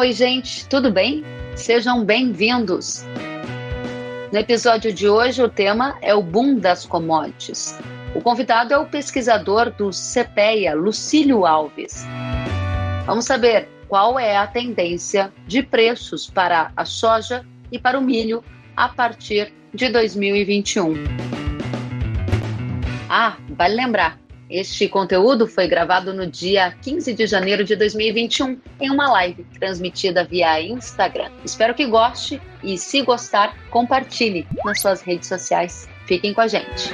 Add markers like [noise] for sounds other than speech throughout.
Oi, gente, tudo bem? Sejam bem-vindos. No episódio de hoje, o tema é o boom das commodities. O convidado é o pesquisador do CPEA, Lucílio Alves. Vamos saber qual é a tendência de preços para a soja e para o milho a partir de 2021. Ah, vale lembrar, este conteúdo foi gravado no dia 15 de janeiro de 2021 em uma live transmitida via Instagram. Espero que goste e, se gostar, compartilhe nas suas redes sociais. Fiquem com a gente.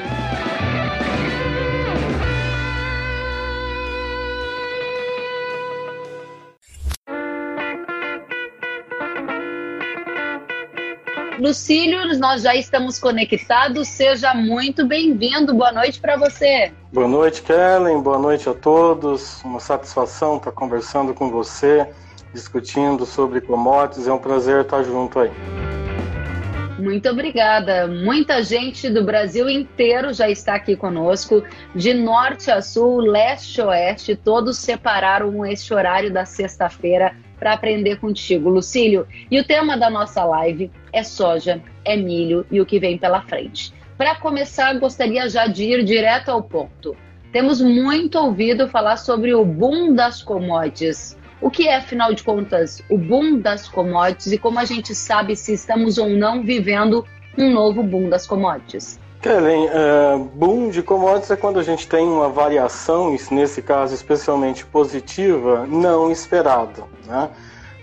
Lucílio, nós já estamos conectados. Seja muito bem-vindo. Boa noite para você. Boa noite, Kellen. Boa noite a todos. Uma satisfação estar conversando com você, discutindo sobre commodities. É um prazer estar junto aí. Muito obrigada. Muita gente do Brasil inteiro já está aqui conosco, de norte a sul, leste a oeste, todos separaram este horário da sexta-feira para aprender contigo, Lucílio. E o tema da nossa live é soja, é milho e o que vem pela frente. Para começar, gostaria já de ir direto ao ponto. Temos muito ouvido falar sobre o boom das commodities. O que é, afinal de contas, o boom das commodities e como a gente sabe se estamos ou não vivendo um novo boom das commodities? Kellen, uh, boom de commodities é quando a gente tem uma variação, nesse caso especialmente positiva, não esperada. Né?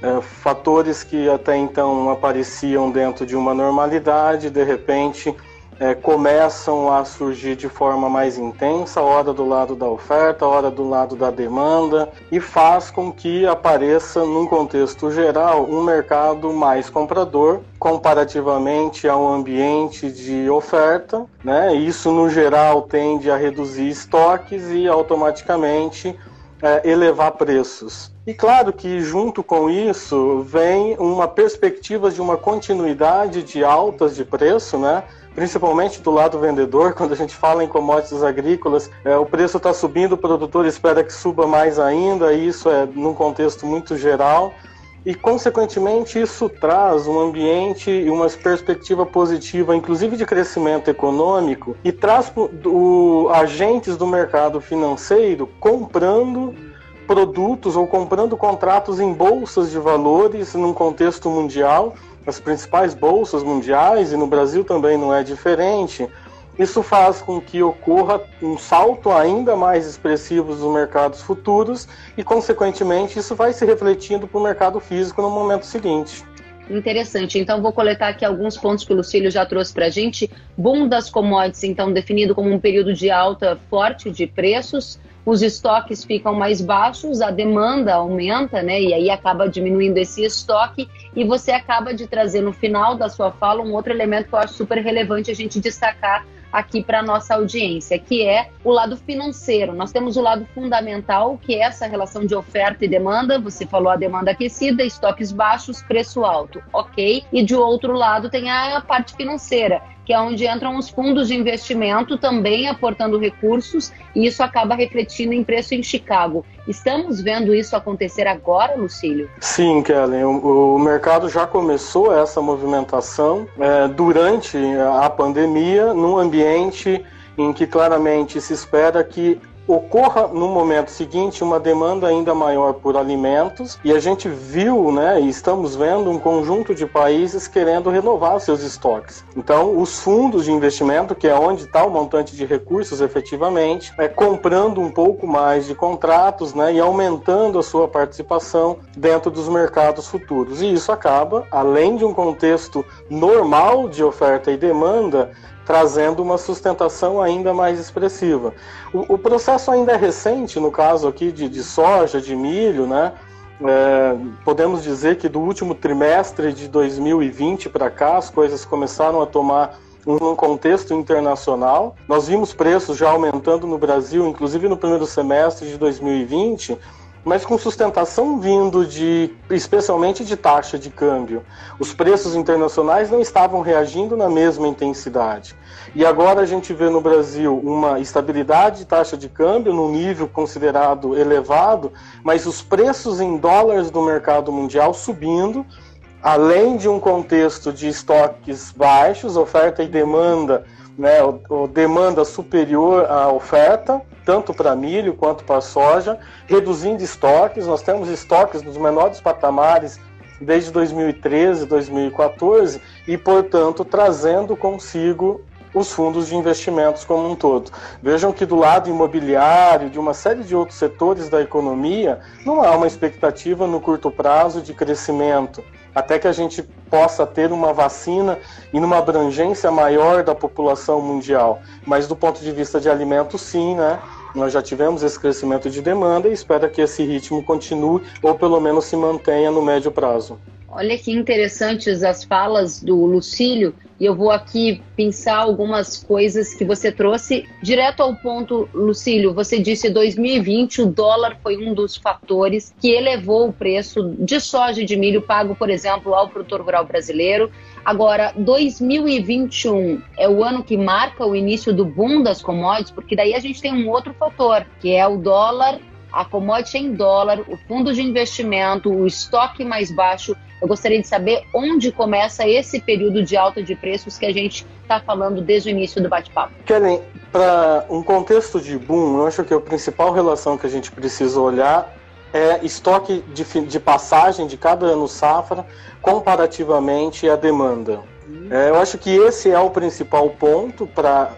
Uh, fatores que até então apareciam dentro de uma normalidade, de repente é, começam a surgir de forma mais intensa, hora do lado da oferta, hora do lado da demanda, e faz com que apareça, num contexto geral, um mercado mais comprador comparativamente ao ambiente de oferta. Né? Isso, no geral, tende a reduzir estoques e automaticamente é, elevar preços. E claro que junto com isso vem uma perspectiva de uma continuidade de altas de preço, né? Principalmente do lado vendedor, [laughs] quando a gente fala em commodities agrícolas, é, o preço está subindo, o produtor espera que suba mais ainda, e isso é num contexto muito geral. E, consequentemente, isso traz um ambiente e uma perspectiva positiva, inclusive de crescimento econômico, e traz o, agentes do mercado financeiro comprando produtos ou comprando contratos em bolsas de valores num contexto mundial as principais bolsas mundiais e no Brasil também não é diferente. Isso faz com que ocorra um salto ainda mais expressivo dos mercados futuros e, consequentemente, isso vai se refletindo para o mercado físico no momento seguinte. Interessante. Então, vou coletar aqui alguns pontos que o Lucílio já trouxe para a gente. Boom das commodities, então, definido como um período de alta forte de preços os estoques ficam mais baixos, a demanda aumenta, né? E aí acaba diminuindo esse estoque e você acaba de trazer no final da sua fala um outro elemento que eu acho super relevante a gente destacar aqui para nossa audiência, que é o lado financeiro. Nós temos o lado fundamental, que é essa relação de oferta e demanda. Você falou a demanda aquecida, estoques baixos, preço alto, ok? E de outro lado tem a parte financeira, que é onde entram os fundos de investimento também aportando recursos, e isso acaba refletindo em preço em Chicago. Estamos vendo isso acontecer agora, Lucílio? Sim, Kellen. O, o mercado já começou essa movimentação é, durante a pandemia, num ambiente em que claramente se espera que ocorra no momento seguinte uma demanda ainda maior por alimentos e a gente viu, né, e estamos vendo um conjunto de países querendo renovar seus estoques. Então, os fundos de investimento, que é onde está o montante de recursos efetivamente, é comprando um pouco mais de contratos, né, e aumentando a sua participação dentro dos mercados futuros. E isso acaba, além de um contexto normal de oferta e demanda, trazendo uma sustentação ainda mais expressiva. O, o, processo ainda é recente, no caso aqui de, de soja, de milho, né? É, podemos dizer que do último trimestre de 2020 para cá, as coisas começaram a tomar um contexto internacional. Nós vimos preços já aumentando no Brasil, inclusive no primeiro semestre de 2020, mas com sustentação vindo de, especialmente de taxa de câmbio. Os preços internacionais não estavam reagindo na mesma intensidade. E agora a gente vê no Brasil uma estabilidade de taxa de câmbio num nível considerado elevado, mas os preços em dólares do mercado mundial subindo, além de um contexto de estoques baixos, oferta e demanda, né, demanda superior à oferta, tanto para milho quanto para soja, reduzindo estoques. Nós temos estoques nos menores patamares desde 2013, 2014 e, portanto, trazendo consigo os fundos de investimentos como um todo. Vejam que do lado imobiliário, de uma série de outros setores da economia, não há uma expectativa no curto prazo de crescimento, até que a gente possa ter uma vacina e numa abrangência maior da população mundial. Mas do ponto de vista de alimentos, sim, né? Nós já tivemos esse crescimento de demanda e espera que esse ritmo continue ou pelo menos se mantenha no médio prazo. Olha que interessantes as falas do Lucílio, e eu vou aqui pensar algumas coisas que você trouxe. Direto ao ponto, Lucílio, você disse 2020 o dólar foi um dos fatores que elevou o preço de soja e de milho pago, por exemplo, ao produtor rural brasileiro. Agora, 2021 é o ano que marca o início do boom das commodities, porque daí a gente tem um outro fator, que é o dólar a commodity em dólar, o fundo de investimento, o estoque mais baixo. Eu gostaria de saber onde começa esse período de alta de preços que a gente está falando desde o início do bate-papo. Kellen, para um contexto de boom, eu acho que a principal relação que a gente precisa olhar é estoque de, de passagem de cada ano safra comparativamente à demanda. Uhum. É, eu acho que esse é o principal ponto para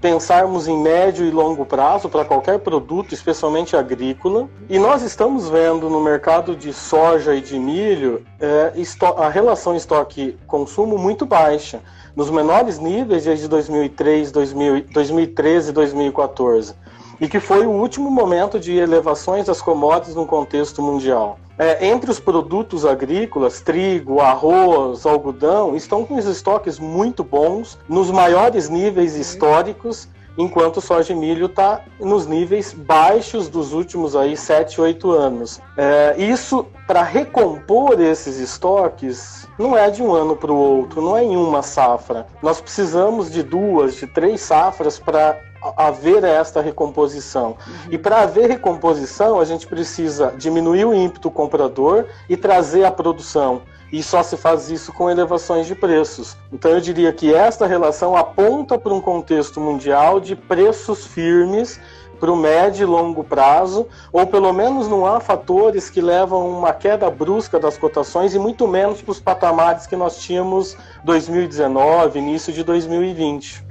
pensarmos em médio e longo prazo para qualquer produto, especialmente agrícola. E nós estamos vendo no mercado de soja e de milho é, a relação estoque-consumo muito baixa, nos menores níveis desde 2003, 2000, 2013 e 2014 e que foi o último momento de elevações das commodities no contexto mundial. É, entre os produtos agrícolas, trigo, arroz, algodão, estão com os estoques muito bons, nos maiores níveis históricos, enquanto soja e milho está nos níveis baixos dos últimos aí 7, 8 anos. É, isso, para recompor esses estoques, não é de um ano para o outro, não é em uma safra. Nós precisamos de duas, de três safras para haver esta recomposição. Uhum. E para haver recomposição, a gente precisa diminuir o ímpeto comprador e trazer a produção. E só se faz isso com elevações de preços. Então eu diria que esta relação aponta para um contexto mundial de preços firmes para o médio e longo prazo, ou pelo menos não há fatores que levam uma queda brusca das cotações e muito menos para os patamares que nós tínhamos 2019, início de 2020.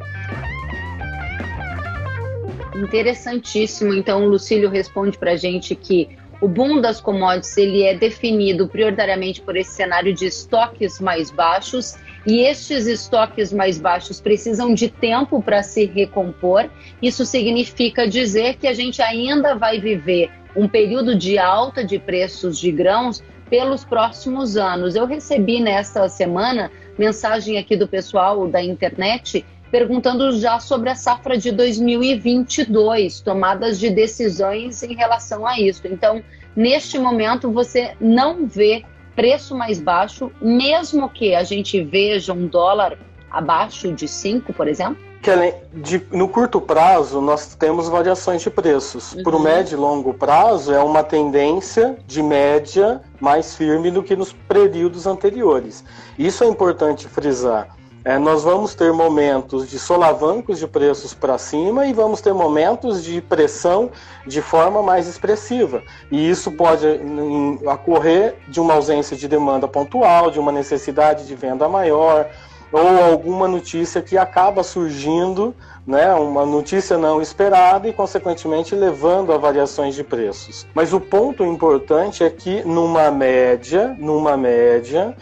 Interessantíssimo. Então, o Lucílio responde para a gente que o boom das commodities ele é definido prioritariamente por esse cenário de estoques mais baixos e estes estoques mais baixos precisam de tempo para se recompor. Isso significa dizer que a gente ainda vai viver um período de alta de preços de grãos pelos próximos anos. Eu recebi nesta semana mensagem aqui do pessoal da internet perguntando já sobre a safra de 2022, tomadas de decisões em relação a isso. Então, neste momento, você não vê preço mais baixo, mesmo que a gente veja um dólar abaixo de 5, por exemplo? Que de, no curto prazo, nós temos variações de preços. Uhum. Para o médio e longo prazo, é uma tendência de média mais firme do que nos períodos anteriores. Isso é importante frisar. É, nós vamos ter momentos de solavancos de preços para cima e vamos ter momentos de pressão de forma mais expressiva. E isso pode em, ocorrer de uma ausência de demanda pontual, de uma necessidade de venda maior, ou alguma notícia que acaba surgindo, né, uma notícia não esperada e, consequentemente, levando a variações de preços. Mas o ponto importante é que, numa média, numa média,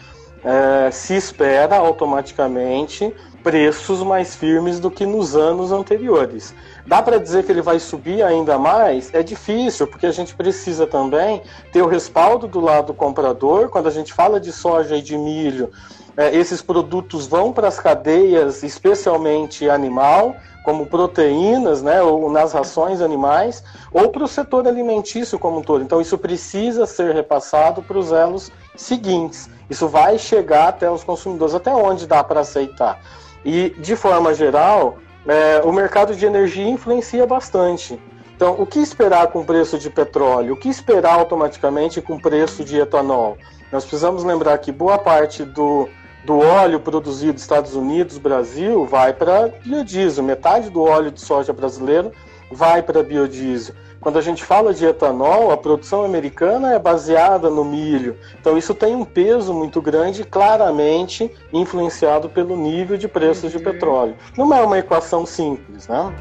é, se espera automaticamente preços mais firmes do que nos anos anteriores. Dá para dizer que ele vai subir ainda mais? É difícil, porque a gente precisa também ter o respaldo do lado comprador. Quando a gente fala de soja e de milho, é, esses produtos vão para as cadeias, especialmente animal, como proteínas, né, ou nas rações animais, ou para o setor alimentício como um todo. Então, isso precisa ser repassado para os elos seguintes. Isso vai chegar até os consumidores, até onde dá para aceitar. E, de forma geral, é, o mercado de energia influencia bastante. Então, o que esperar com o preço de petróleo? O que esperar automaticamente com o preço de etanol? Nós precisamos lembrar que boa parte do, do óleo produzido nos Estados Unidos, Brasil, vai para biodiesel. Metade do óleo de soja brasileiro vai para biodiesel. Quando a gente fala de etanol, a produção americana é baseada no milho. Então isso tem um peso muito grande, claramente influenciado pelo nível de preços de petróleo. Não é uma equação simples, né?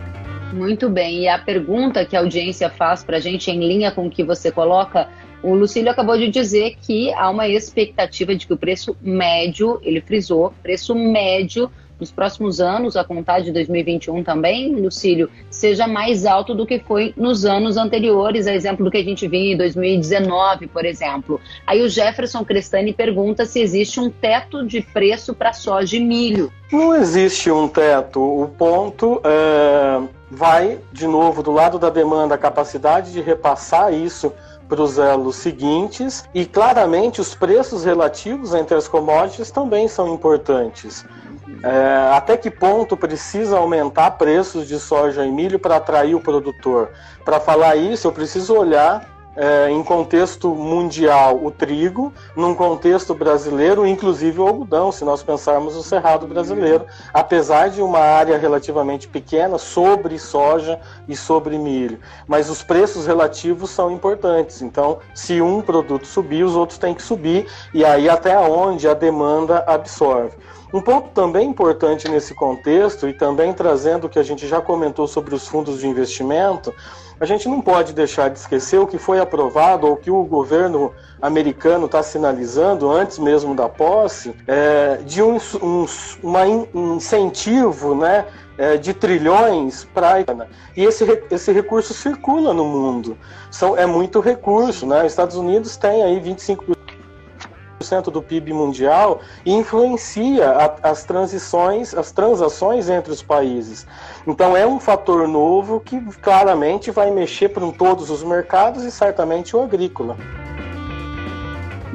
Muito bem. E a pergunta que a audiência faz para a gente, em linha com o que você coloca, o Lucílio acabou de dizer que há uma expectativa de que o preço médio, ele frisou, preço médio nos próximos anos, a contar de 2021 também, Lucílio, seja mais alto do que foi nos anos anteriores, a exemplo do que a gente viu em 2019, por exemplo. Aí o Jefferson Crestani pergunta se existe um teto de preço para soja e milho. Não existe um teto. O ponto é, vai, de novo, do lado da demanda, a capacidade de repassar isso para os elos seguintes e claramente os preços relativos entre as commodities também são importantes. É, até que ponto precisa aumentar preços de soja e milho para atrair o produtor? Para falar isso, eu preciso olhar é, em contexto mundial o trigo, num contexto brasileiro, inclusive o algodão, se nós pensarmos o cerrado brasileiro, apesar de uma área relativamente pequena sobre soja e sobre milho. Mas os preços relativos são importantes. Então, se um produto subir, os outros têm que subir, e aí até onde a demanda absorve. Um ponto também importante nesse contexto, e também trazendo o que a gente já comentou sobre os fundos de investimento, a gente não pode deixar de esquecer o que foi aprovado ou que o governo americano está sinalizando antes mesmo da posse é, de um, um uma um incentivo né, é, de trilhões para e esse, esse recurso circula no mundo. São, é muito recurso. Né? Os Estados Unidos tem aí 25% do PIB mundial e influencia a, as transições, as transações entre os países. Então é um fator novo que claramente vai mexer para todos os mercados e certamente o agrícola.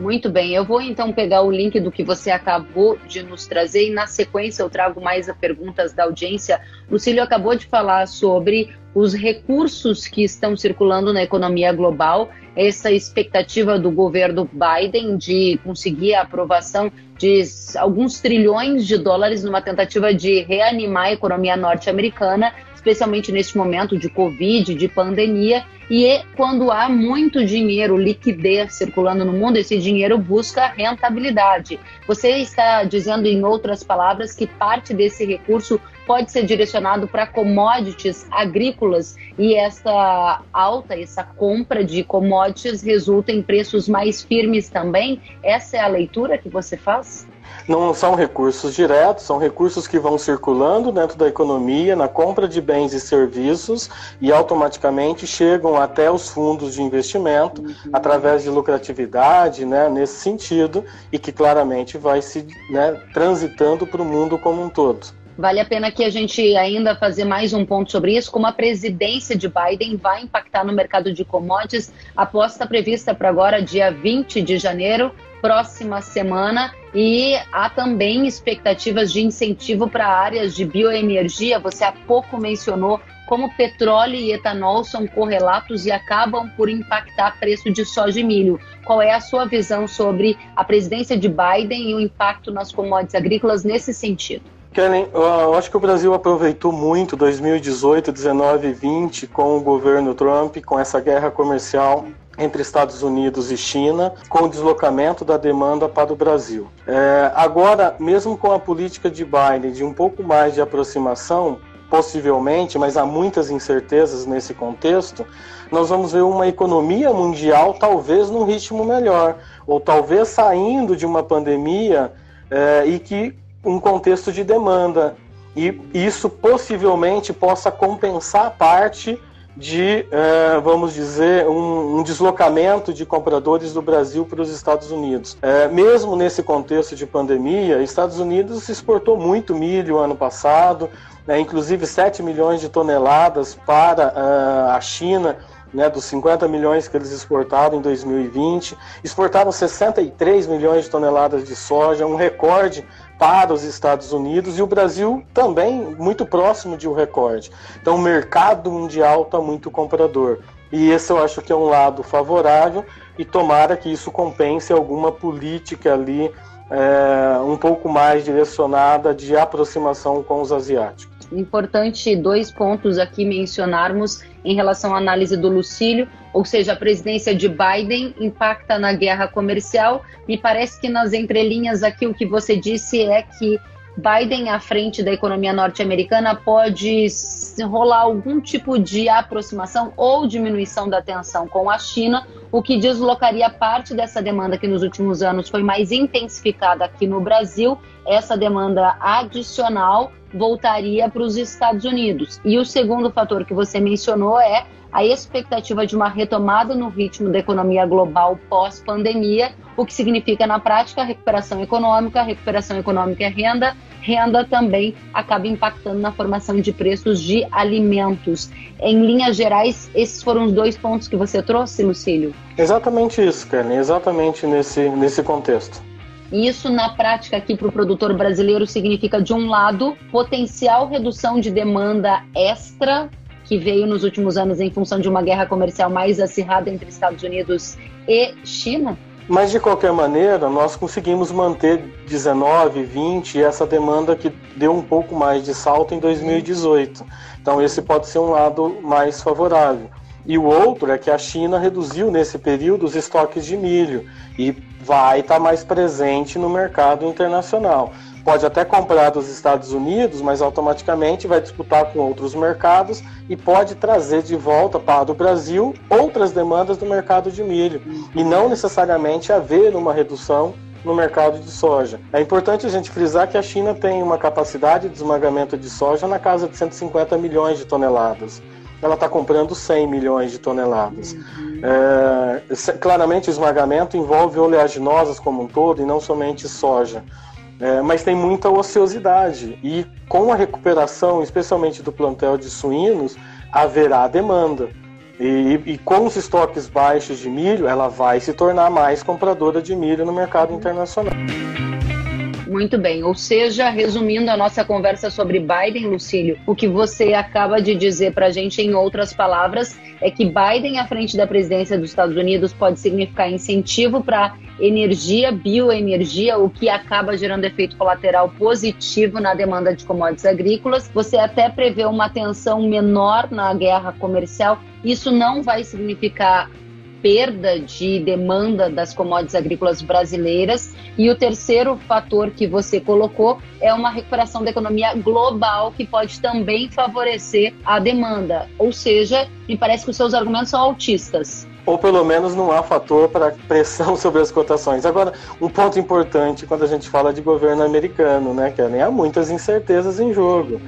Muito bem, eu vou então pegar o link do que você acabou de nos trazer e na sequência eu trago mais perguntas da audiência. Lucílio acabou de falar sobre os recursos que estão circulando na economia global, essa expectativa do governo Biden de conseguir a aprovação de alguns trilhões de dólares numa tentativa de reanimar a economia norte-americana especialmente neste momento de Covid, de pandemia, e quando há muito dinheiro, liquidez circulando no mundo, esse dinheiro busca rentabilidade. Você está dizendo, em outras palavras, que parte desse recurso pode ser direcionado para commodities agrícolas e essa alta, essa compra de commodities resulta em preços mais firmes também? Essa é a leitura que você faz? Não são recursos diretos, são recursos que vão circulando dentro da economia, na compra de bens e serviços e automaticamente chegam até os fundos de investimento uhum. através de lucratividade, né, nesse sentido, e que claramente vai se né, transitando para o mundo como um todo. Vale a pena que a gente ainda fazer mais um ponto sobre isso, como a presidência de Biden vai impactar no mercado de commodities. A aposta prevista para agora, dia 20 de janeiro, próxima semana e há também expectativas de incentivo para áreas de bioenergia. Você há pouco mencionou como petróleo e etanol são correlatos e acabam por impactar preço de soja e milho. Qual é a sua visão sobre a presidência de Biden e o impacto nas commodities agrícolas nesse sentido? Kellen, eu acho que o Brasil aproveitou muito 2018, 19 e 20 com o governo Trump, com essa guerra comercial entre Estados Unidos e China, com o deslocamento da demanda para o Brasil. É, agora, mesmo com a política de Biden de um pouco mais de aproximação, possivelmente, mas há muitas incertezas nesse contexto, nós vamos ver uma economia mundial talvez num ritmo melhor, ou talvez saindo de uma pandemia é, e que um contexto de demanda. E isso possivelmente possa compensar parte de, é, vamos dizer, um, um, deslocamento de compradores do Brasil para os Estados Unidos. É, mesmo nesse contexto de pandemia, Estados Unidos exportou muito milho ano passado, né, inclusive 7 milhões de toneladas para uh, a China, né, dos 50 milhões que eles exportaram em 2020. Exportaram 63 milhões de toneladas de soja, um recorde para os Estados Unidos e o Brasil também muito próximo de um recorde. Então o mercado mundial está muito comprador. E esse eu acho que é um lado favorável e tomara que isso compense alguma política ali é, um pouco mais direcionada de aproximação com os asiáticos. Importante dois pontos aqui mencionarmos em relação à análise do Lucílio, ou seja, a presidência de Biden impacta na guerra comercial. Me parece que nas entrelinhas aqui o que você disse é que Biden à frente da economia norte-americana pode rolar algum tipo de aproximação ou diminuição da tensão com a China, o que deslocaria parte dessa demanda que nos últimos anos foi mais intensificada aqui no Brasil, essa demanda adicional voltaria para os Estados Unidos. E o segundo fator que você mencionou é a expectativa de uma retomada no ritmo da economia global pós-pandemia, o que significa, na prática, recuperação econômica, recuperação econômica é renda, renda também acaba impactando na formação de preços de alimentos. Em linhas gerais, esses foram os dois pontos que você trouxe, Lucílio? Exatamente isso, Karen, exatamente nesse, nesse contexto. Isso, na prática, aqui para o produtor brasileiro, significa, de um lado, potencial redução de demanda extra que veio nos últimos anos em função de uma guerra comercial mais acirrada entre Estados Unidos e China? Mas de qualquer maneira, nós conseguimos manter 19, 20 e essa demanda que deu um pouco mais de salto em 2018. Então esse pode ser um lado mais favorável. E o outro é que a China reduziu nesse período os estoques de milho e vai estar mais presente no mercado internacional pode até comprar dos Estados Unidos, mas automaticamente vai disputar com outros mercados e pode trazer de volta para o Brasil outras demandas do mercado de milho e não necessariamente haver uma redução no mercado de soja. É importante a gente frisar que a China tem uma capacidade de esmagamento de soja na casa de 150 milhões de toneladas. Ela está comprando 100 milhões de toneladas. É, claramente, o esmagamento envolve oleaginosas como um todo e não somente soja. É, mas tem muita ociosidade. E com a recuperação, especialmente do plantel de suínos, haverá demanda. E, e, com os estoques baixos de milho, ela vai se tornar mais compradora de milho no mercado internacional. Muito bem. Ou seja, resumindo a nossa conversa sobre Biden, Lucílio, o que você acaba de dizer para a gente, em outras palavras, é que Biden à frente da presidência dos Estados Unidos pode significar incentivo para energia, bioenergia, o que acaba gerando efeito colateral positivo na demanda de commodities agrícolas. Você até prevê uma tensão menor na guerra comercial. Isso não vai significar perda de demanda das commodities agrícolas brasileiras. E o terceiro fator que você colocou é uma recuperação da economia global que pode também favorecer a demanda. Ou seja, me parece que os seus argumentos são autistas. Ou pelo menos não há fator para pressão [laughs] sobre as cotações. Agora, um ponto importante quando a gente fala de governo americano, né, nem Há muitas incertezas em jogo.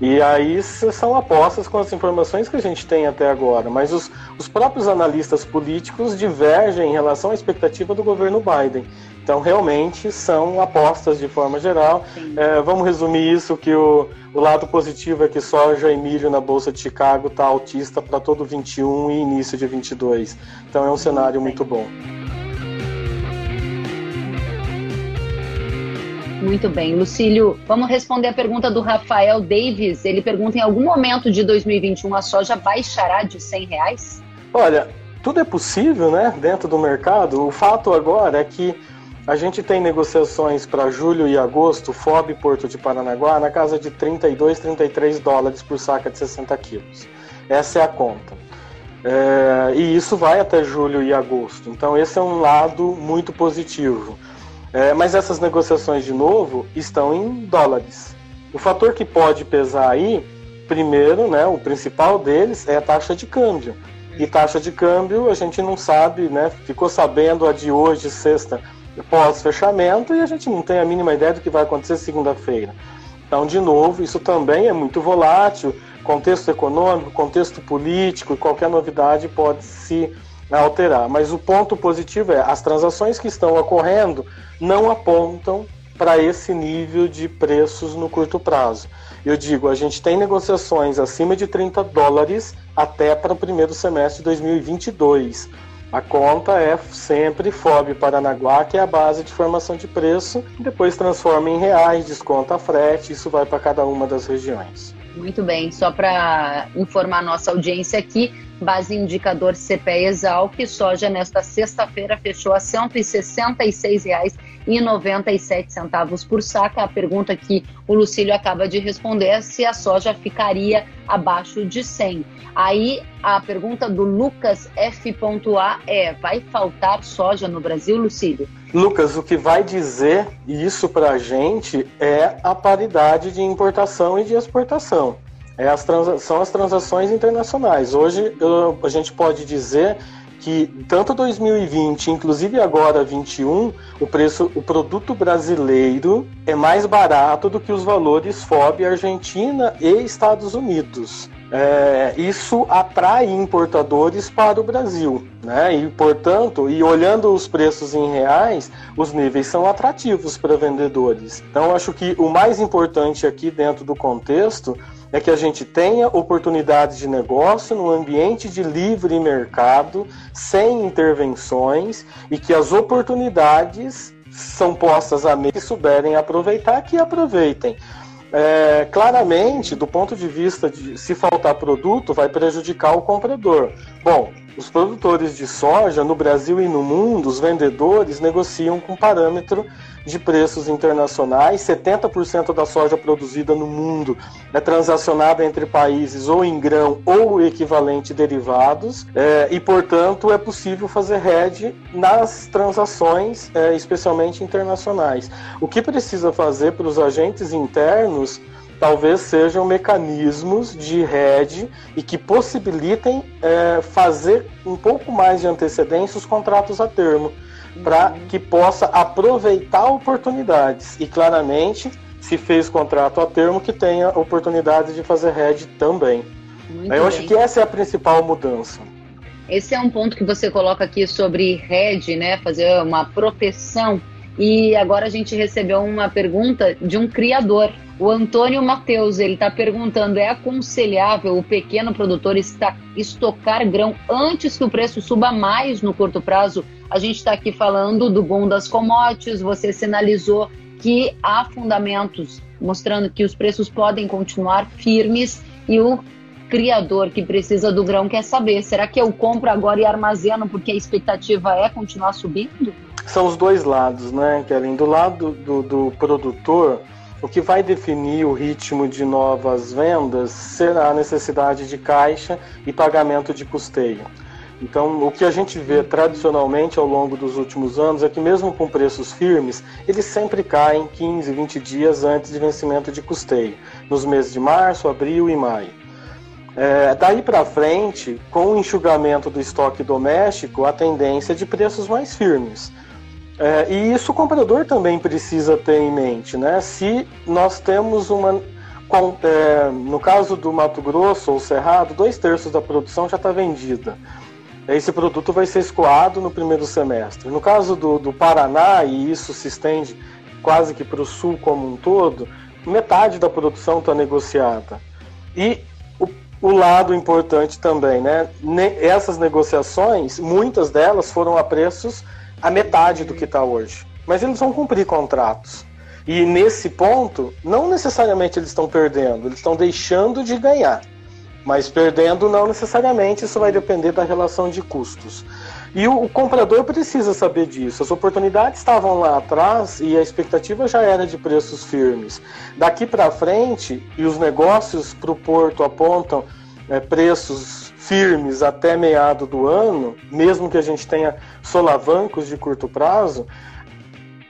E aí são apostas com as informações que a gente tem até agora, mas os, os próprios analistas políticos divergem em relação à expectativa do governo Biden. Então, realmente, são apostas de forma geral. É, vamos resumir isso, que o, o lado positivo é que soja e milho na Bolsa de Chicago está altista para todo 21 e início de 22. Então, é um cenário muito bom. Muito bem. Lucílio, vamos responder a pergunta do Rafael Davis. Ele pergunta: em algum momento de 2021 a soja baixará de 100 reais? Olha, tudo é possível, né, dentro do mercado. O fato agora é que a gente tem negociações para julho e agosto, FOB Porto de Paranaguá, na casa de 32, 33 dólares por saca de 60 quilos. Essa é a conta. É, e isso vai até julho e agosto. Então, esse é um lado muito positivo. É, mas essas negociações, de novo, estão em dólares. O fator que pode pesar aí, primeiro, né, o principal deles é a taxa de câmbio. E taxa de câmbio a gente não sabe, né? Ficou sabendo a de hoje, sexta, pós-fechamento, e a gente não tem a mínima ideia do que vai acontecer segunda-feira. Então, de novo, isso também é muito volátil. Contexto econômico, contexto político, e qualquer novidade pode se alterar. Mas o ponto positivo é as transações que estão ocorrendo não apontam para esse nível de preços no curto prazo. eu digo, a gente tem negociações acima de 30 dólares até para o primeiro semestre de 2022. A conta é sempre FOB Paranaguá, que é a base de formação de preço, depois transforma em reais, desconta frete, isso vai para cada uma das regiões. Muito bem, só para informar nossa audiência aqui, base indicador CPE Exal, que soja nesta sexta-feira fechou a R$ 166,97 por saca. A pergunta que o Lucílio acaba de responder é se a soja ficaria abaixo de 100. Aí a pergunta do Lucas F.A é: vai faltar soja no Brasil, Lucílio? Lucas, o que vai dizer isso para a gente é a paridade de importação e de exportação. É as são as transações internacionais. Hoje eu, a gente pode dizer que tanto 2020, inclusive agora 21, o preço, o produto brasileiro é mais barato do que os valores FOB Argentina e Estados Unidos. É, isso atrai importadores para o Brasil, né? E portanto, e olhando os preços em reais, os níveis são atrativos para vendedores. Então, acho que o mais importante aqui dentro do contexto é que a gente tenha oportunidades de negócio no ambiente de livre mercado, sem intervenções, e que as oportunidades são postas a mesa que souberem aproveitar, que aproveitem. É, claramente, do ponto de vista de se faltar produto, vai prejudicar o comprador. Bom, os produtores de soja no Brasil e no mundo, os vendedores negociam com parâmetro de preços internacionais. 70% da soja produzida no mundo é transacionada entre países ou em grão ou equivalente derivados, é, e portanto é possível fazer hedge nas transações, é, especialmente internacionais. O que precisa fazer para os agentes internos? Talvez sejam mecanismos de hedge e que possibilitem é, fazer um pouco mais de antecedência os contratos a termo para que possa aproveitar oportunidades. E claramente, se fez contrato a termo, que tenha oportunidade de fazer hedge também. Muito Eu bem. acho que essa é a principal mudança. Esse é um ponto que você coloca aqui sobre hedge, né? Fazer uma proteção. E agora a gente recebeu uma pergunta de um criador. O Antônio Matheus, ele está perguntando: é aconselhável o pequeno produtor estocar grão antes que o preço suba mais no curto prazo a gente está aqui falando do bom das commodities, você sinalizou que há fundamentos mostrando que os preços podem continuar firmes e o criador que precisa do grão quer saber: será que eu compro agora e armazeno porque a expectativa é continuar subindo? São os dois lados, né, Kellen? Do lado do, do produtor, o que vai definir o ritmo de novas vendas será a necessidade de caixa e pagamento de custeio. Então, o que a gente vê tradicionalmente ao longo dos últimos anos é que, mesmo com preços firmes, eles sempre caem 15, 20 dias antes de vencimento de custeio, nos meses de março, abril e maio. É, daí para frente, com o enxugamento do estoque doméstico, a tendência é de preços mais firmes. É, e isso o comprador também precisa ter em mente, né? Se nós temos uma. Com, é, no caso do Mato Grosso ou Cerrado, dois terços da produção já está vendida esse produto vai ser escoado no primeiro semestre. No caso do, do Paraná, e isso se estende quase que para o sul como um todo, metade da produção está negociada. E o, o, lado importante também, né? essas negociações, muitas delas foram a preços a metade do que está hoje. Mas eles vão cumprir contratos. E nesse ponto, não necessariamente eles estão perdendo, eles estão deixando de ganhar. Mas perdendo não necessariamente, isso vai depender da relação de custos. E o, o, comprador precisa saber disso. As oportunidades estavam lá atrás e a expectativa já era de preços firmes. Daqui para frente, e os negócios para o porto apontam é, preços firmes até meado do ano, mesmo que a gente tenha solavancos de curto prazo,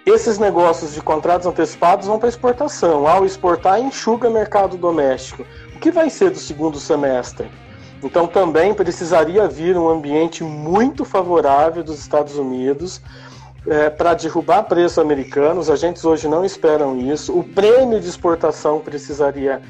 esses negócios de contratos antecipados vão para exportação. Ao exportar, enxuga mercado doméstico. O que vai ser do segundo semestre? Então também precisaria vir um ambiente muito favorável dos Estados Unidos é, para derrubar preços americanos. Os agentes hoje não esperam isso. O prêmio de exportação precisaria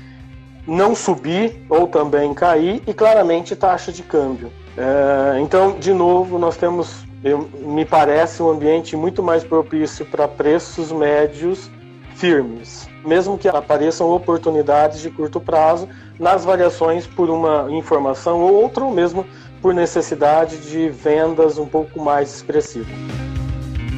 não subir ou também cair e claramente taxa de câmbio. É, então, de novo, nós temos, eu, me parece, um ambiente muito mais propício para preços médios firmes. mesmo que apareçam oportunidades de curto prazo nas variações por uma informação ou outra, ou mesmo por necessidade de vendas um pouco mais expressivas.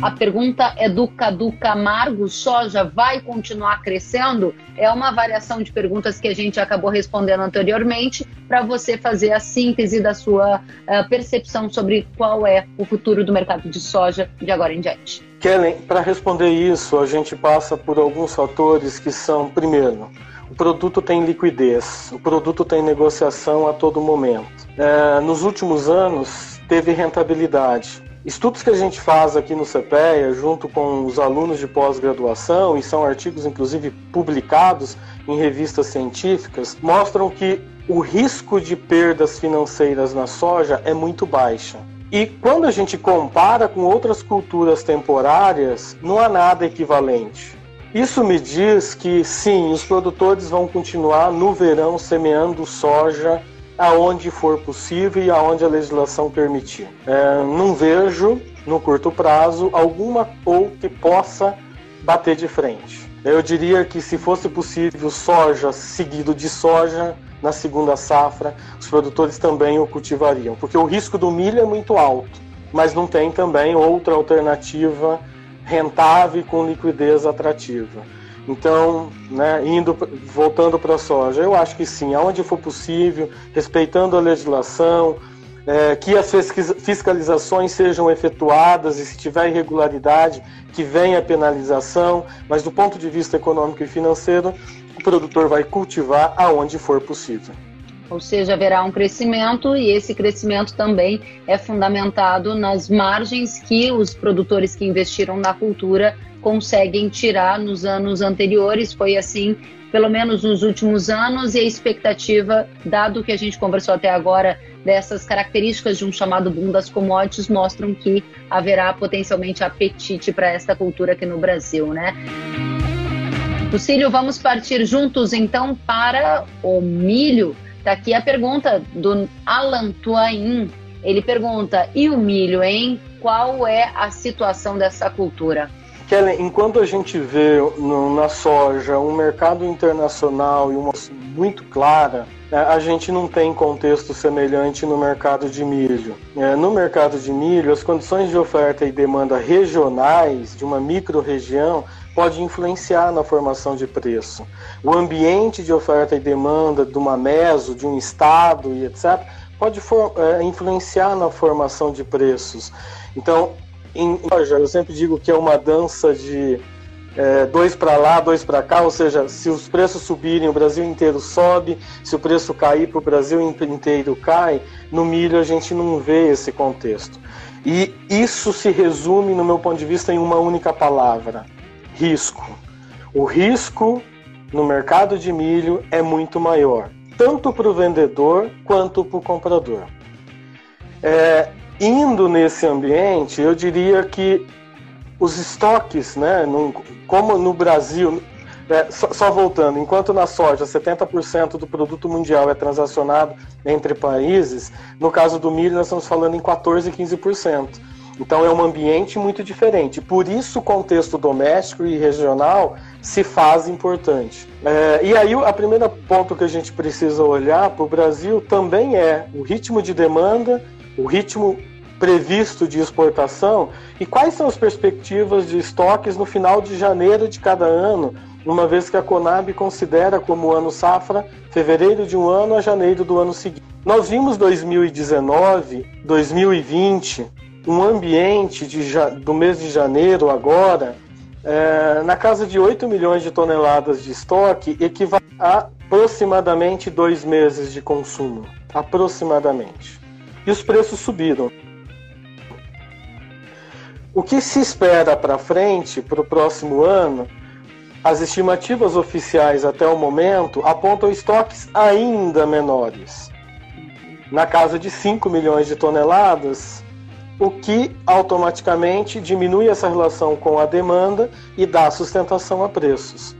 A pergunta é do Cadu Camargo: soja vai continuar crescendo? É uma variação de perguntas que a gente acabou respondendo anteriormente, para você fazer a síntese da sua uh, percepção sobre qual é o futuro do mercado de soja de agora em diante. Kellen, para responder isso, a gente passa por alguns fatores que são, primeiro, o produto tem liquidez, o produto tem negociação a todo momento. É, nos últimos anos, teve rentabilidade. Estudos que a gente faz aqui no CPEA, junto com os alunos de pós-graduação, e são artigos inclusive publicados em revistas científicas, mostram que o risco de perdas financeiras na soja é muito baixa. E quando a gente compara com outras culturas temporárias, não há nada equivalente. Isso me diz que sim, os produtores vão continuar no verão semeando soja aonde for possível e aonde a legislação permitir. É, não vejo, no curto prazo, alguma ou que possa bater de frente. Eu diria que se fosse possível soja seguido de soja na segunda safra, os produtores também o cultivariam, porque o risco do milho é muito alto, mas não tem também outra alternativa rentável e com liquidez atrativa. Então, né, indo, voltando para a soja, eu acho que sim, aonde for possível, respeitando a legislação, é, que as fiscalizações sejam efetuadas e se tiver irregularidade, que venha a penalização, mas do ponto de vista econômico e financeiro, o produtor vai cultivar aonde for possível. Ou seja, haverá um crescimento e esse crescimento também é fundamentado nas margens que os produtores que investiram na cultura conseguem tirar nos anos anteriores. Foi assim, pelo menos nos últimos anos, e a expectativa, dado que a gente conversou até agora, dessas características de um chamado boom das commodities, mostram que haverá potencialmente apetite para esta cultura aqui no Brasil, né? Lucílio, vamos partir juntos então para o milho. Está aqui a pergunta do Alan Twain. Ele pergunta: e o milho, hein? Qual é a situação dessa cultura? Kellen, enquanto a gente vê no, na soja um mercado internacional e uma muito clara, né, a gente não tem contexto semelhante no mercado de milho. É, no mercado de milho, as condições de oferta e demanda regionais de uma micro-região pode influenciar na formação de preço. O ambiente de oferta e demanda de uma meso, de um estado e etc., pode for, é, influenciar na formação de preços. Então, em loja, eu sempre digo que é uma dança de é, dois para lá, dois para cá, ou seja, se os preços subirem, o Brasil inteiro sobe, se o preço cair para o Brasil inteiro cai, no milho a gente não vê esse contexto. E isso se resume, no meu ponto de vista, em uma única palavra: risco. O risco no mercado de milho é muito maior, tanto para o vendedor quanto para o comprador. É, indo nesse ambiente, eu diria que os estoques, né, no, como no Brasil, é, só, só, voltando, enquanto na soja 70% do produto mundial é transacionado entre países, no caso do milho nós estamos falando em 14% e 15%. Então é um ambiente muito diferente. Por isso o contexto doméstico e regional se faz importante. É, e aí a primeira ponto que a gente precisa olhar para o Brasil também é o ritmo de demanda, o ritmo previsto de exportação e quais são as perspectivas de estoques no final de janeiro de cada ano, uma vez que a Conab considera como ano safra fevereiro de um ano a janeiro do ano seguinte. Nós vimos 2019, 2020, um ambiente de, do mês de janeiro agora é, na casa de 8 milhões de toneladas de estoque, equivale a aproximadamente dois meses de consumo. Aproximadamente. E os preços subiram. O que se espera para frente, para o próximo ano, as estimativas oficiais até o momento apontam estoques ainda menores, na casa de 5 milhões de toneladas, o que automaticamente diminui essa relação com a demanda e dá sustentação a preços.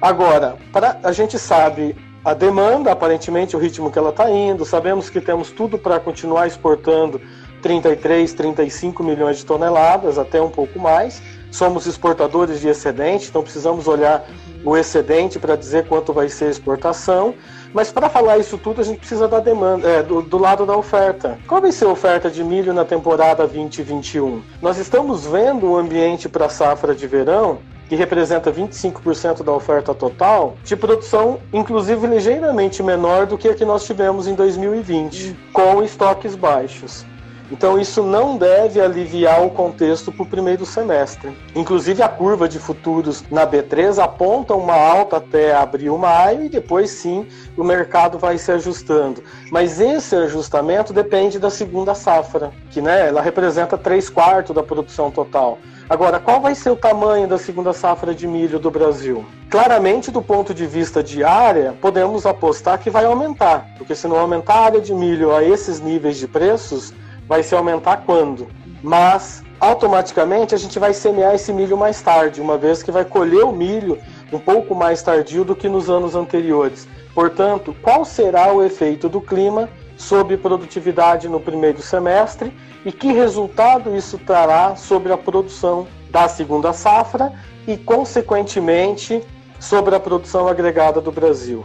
Agora, pra, a gente sabe a demanda, aparentemente o ritmo que ela está indo, sabemos que temos tudo para continuar exportando 33, 35 milhões de toneladas, até um pouco mais. Somos exportadores de excedente, então precisamos olhar o excedente para dizer quanto vai ser a exportação. Mas para falar isso tudo, a gente precisa da demanda, é, do, do, lado da oferta. Qual vai ser a oferta de milho na temporada 2021? Nós estamos vendo o ambiente para a safra de verão que representa 25% da oferta total, de produção, inclusive ligeiramente menor do que a que nós tivemos em 2020, com estoques baixos. Então, isso não deve aliviar o contexto para o primeiro semestre. Inclusive, a curva de futuros na B3 aponta uma alta até abril, maio, e depois sim o mercado vai se ajustando. Mas esse ajustamento depende da segunda safra, que né, ela representa 3 quartos da produção total. Agora, qual vai ser o tamanho da segunda safra de milho do Brasil? Claramente, do ponto de vista de área, podemos apostar que vai aumentar, porque se não aumentar a área de milho a esses níveis de preços, vai se aumentar quando? Mas automaticamente a gente vai semear esse milho mais tarde, uma vez que vai colher o milho um pouco mais tardio do que nos anos anteriores. Portanto, qual será o efeito do clima sobre produtividade no primeiro semestre e que resultado isso trará sobre a produção da segunda safra e, consequentemente, sobre a produção agregada do Brasil.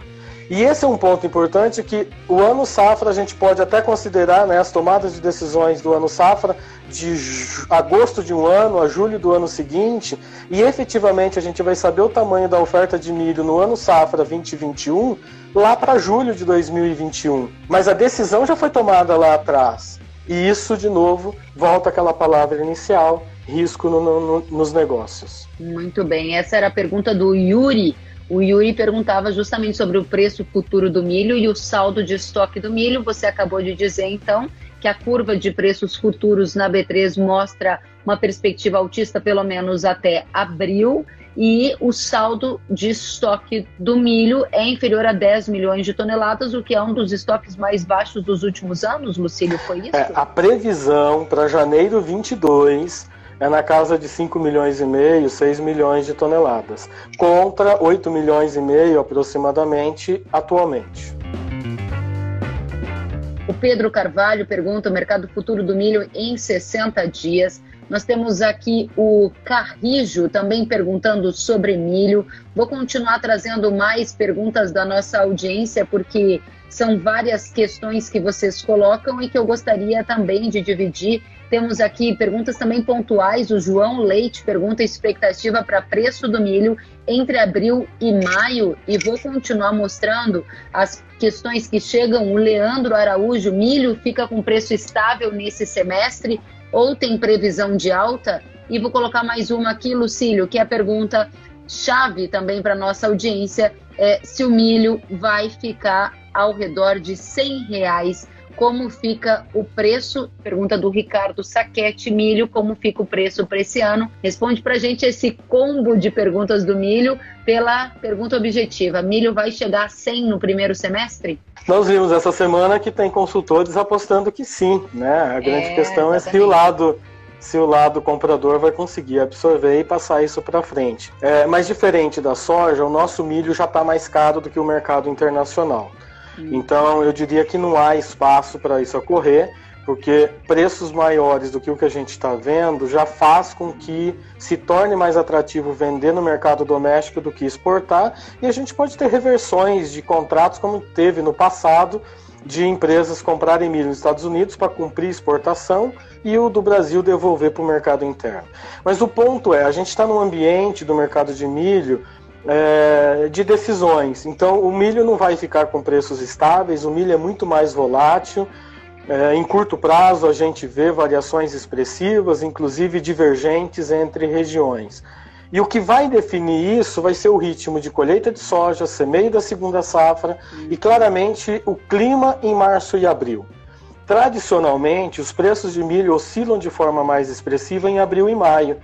E esse é um ponto importante que o ano safra a gente pode até considerar né, as tomadas de decisões do ano safra de agosto de um ano a julho do ano seguinte, e efetivamente a gente vai saber o tamanho da oferta de milho no ano safra 2021 lá para julho de 2021. Mas a decisão já foi tomada lá atrás. E isso, de novo, volta àquela palavra inicial, risco no, no, nos negócios. Muito bem, essa era a pergunta do Yuri. O Yuri perguntava justamente sobre o preço futuro do milho e o saldo de estoque do milho. Você acabou de dizer, então, que a curva de preços futuros na B3 mostra uma perspectiva altista pelo menos até abril e o saldo de estoque do milho é inferior a 10 milhões de toneladas, o que é um dos estoques mais baixos dos últimos anos, Lucílio, foi isso? É, a previsão para janeiro 22 é na casa de 5 milhões e meio, 6 milhões de toneladas, contra 8 milhões e meio aproximadamente atualmente. O Pedro Carvalho pergunta: o mercado futuro do milho em 60 dias nós temos aqui o Carrijo também perguntando sobre milho. Vou continuar trazendo mais perguntas da nossa audiência, porque são várias questões que vocês colocam e que eu gostaria também de dividir. Temos aqui perguntas também pontuais. O João Leite pergunta expectativa para preço do milho entre abril e maio. E vou continuar mostrando as questões que chegam. O Leandro Araújo, milho fica com preço estável nesse semestre ou tem previsão de alta? E vou colocar mais uma aqui, Lucílio, que é a pergunta chave também para nossa audiência, é se o milho vai ficar ao redor de 100 reais. Como fica o preço? Pergunta do Ricardo Saquete, milho, como fica o preço para esse ano? Responde para a gente esse combo de perguntas do milho pela pergunta objetiva. Milho vai chegar a 100 no primeiro semestre? Nós vimos essa semana que tem consultores apostando que sim, né? A grande é, questão exatamente. é se o lado se o lado comprador vai conseguir absorver e passar isso para frente. É, mas diferente da soja, o nosso milho já está mais caro do que o mercado internacional. Hum. Então eu diria que não há espaço para isso ocorrer porque preços maiores do que o que a gente está vendo já faz com que se torne mais atrativo vender no mercado doméstico do que exportar, e a gente pode ter reversões de contratos como teve no passado de empresas comprarem milho nos Estados Unidos para cumprir exportação e o do Brasil devolver para o mercado interno. Mas o ponto é, a gente está num ambiente do mercado de milho é, de decisões. Então o milho não vai ficar com preços estáveis, o milho é muito mais volátil. É, em curto prazo, a gente vê variações expressivas, inclusive divergentes entre regiões. E o que vai definir isso vai ser o ritmo de colheita de soja, semeio da segunda safra e claramente o clima em março e abril. Tradicionalmente, os preços de milho oscilam de forma mais expressiva em abril e maio,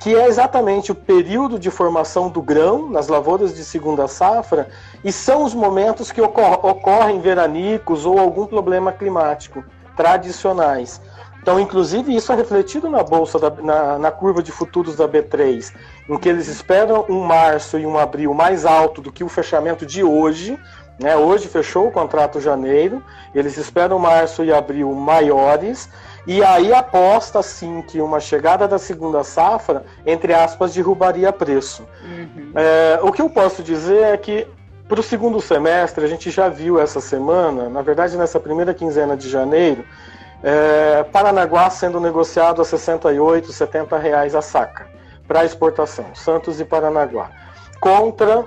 que é exatamente o período de formação do grão nas lavouras de segunda safra e são os momentos que ocorrem veranicos ou algum problema climático tradicionais. Então, inclusive, isso é refletido na bolsa, da, na, na, curva de futuros da B3, em que eles esperam um março e um abril mais alto do que o fechamento de hoje. Né? Hoje fechou o contrato janeiro, eles esperam março e abril maiores E aí aposta sim que uma chegada da segunda safra, entre aspas, derrubaria preço. Uhum. É, o que eu posso dizer é que para o segundo semestre, a gente já viu essa semana, na verdade nessa primeira quinzena de janeiro, é, Paranaguá sendo negociado a 68, 70 reais a saca para exportação, Santos e Paranaguá, contra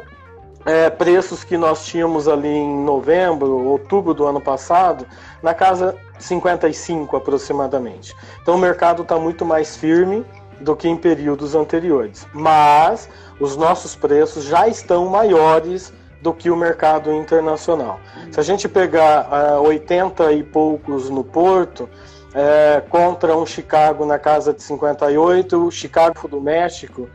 é, preços que nós tínhamos ali em novembro, outubro do ano passado, na casa 55 aproximadamente. Então o mercado está muito mais firme do que em períodos anteriores. Mas os nossos preços já estão maiores do que o mercado internacional. Se a gente pegar uh, é, 80 e poucos no Porto, é, contra um Chicago na casa de 58, o Chicago do México,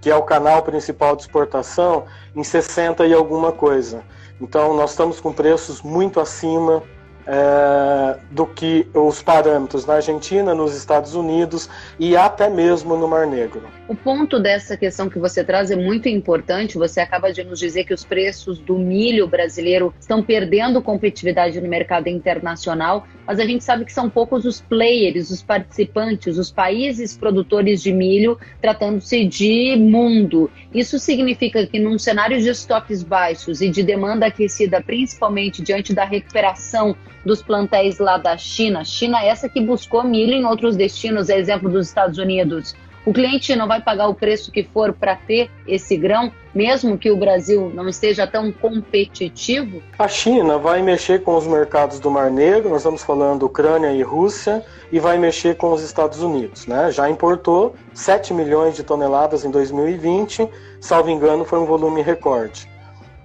que é o canal principal de exportação, em 60 e alguma coisa. Então nós estamos com preços muito acima é, do que os parâmetros na Argentina, nos Estados Unidos e até mesmo no Mar Negro. O ponto dessa questão que você traz é muito importante. Você acaba de nos dizer que os preços do milho brasileiro estão perdendo competitividade no mercado internacional, mas a gente sabe que são poucos os players, os participantes, os países produtores de milho, tratando-se de mundo. Isso significa que, num cenário de estoques baixos e de demanda aquecida, principalmente diante da recuperação dos plantéis lá da China, China é essa que buscou milho em outros destinos, é exemplo dos Estados Unidos o cliente não vai pagar o preço que for para ter esse grão, mesmo que o Brasil não esteja tão competitivo? A China vai mexer com os mercados do Mar Negro, nós estamos falando Ucrânia e Rússia, e vai mexer com os Estados Unidos. Né? Já importou 7 milhões de toneladas em 2020, salvo engano, foi um volume recorde.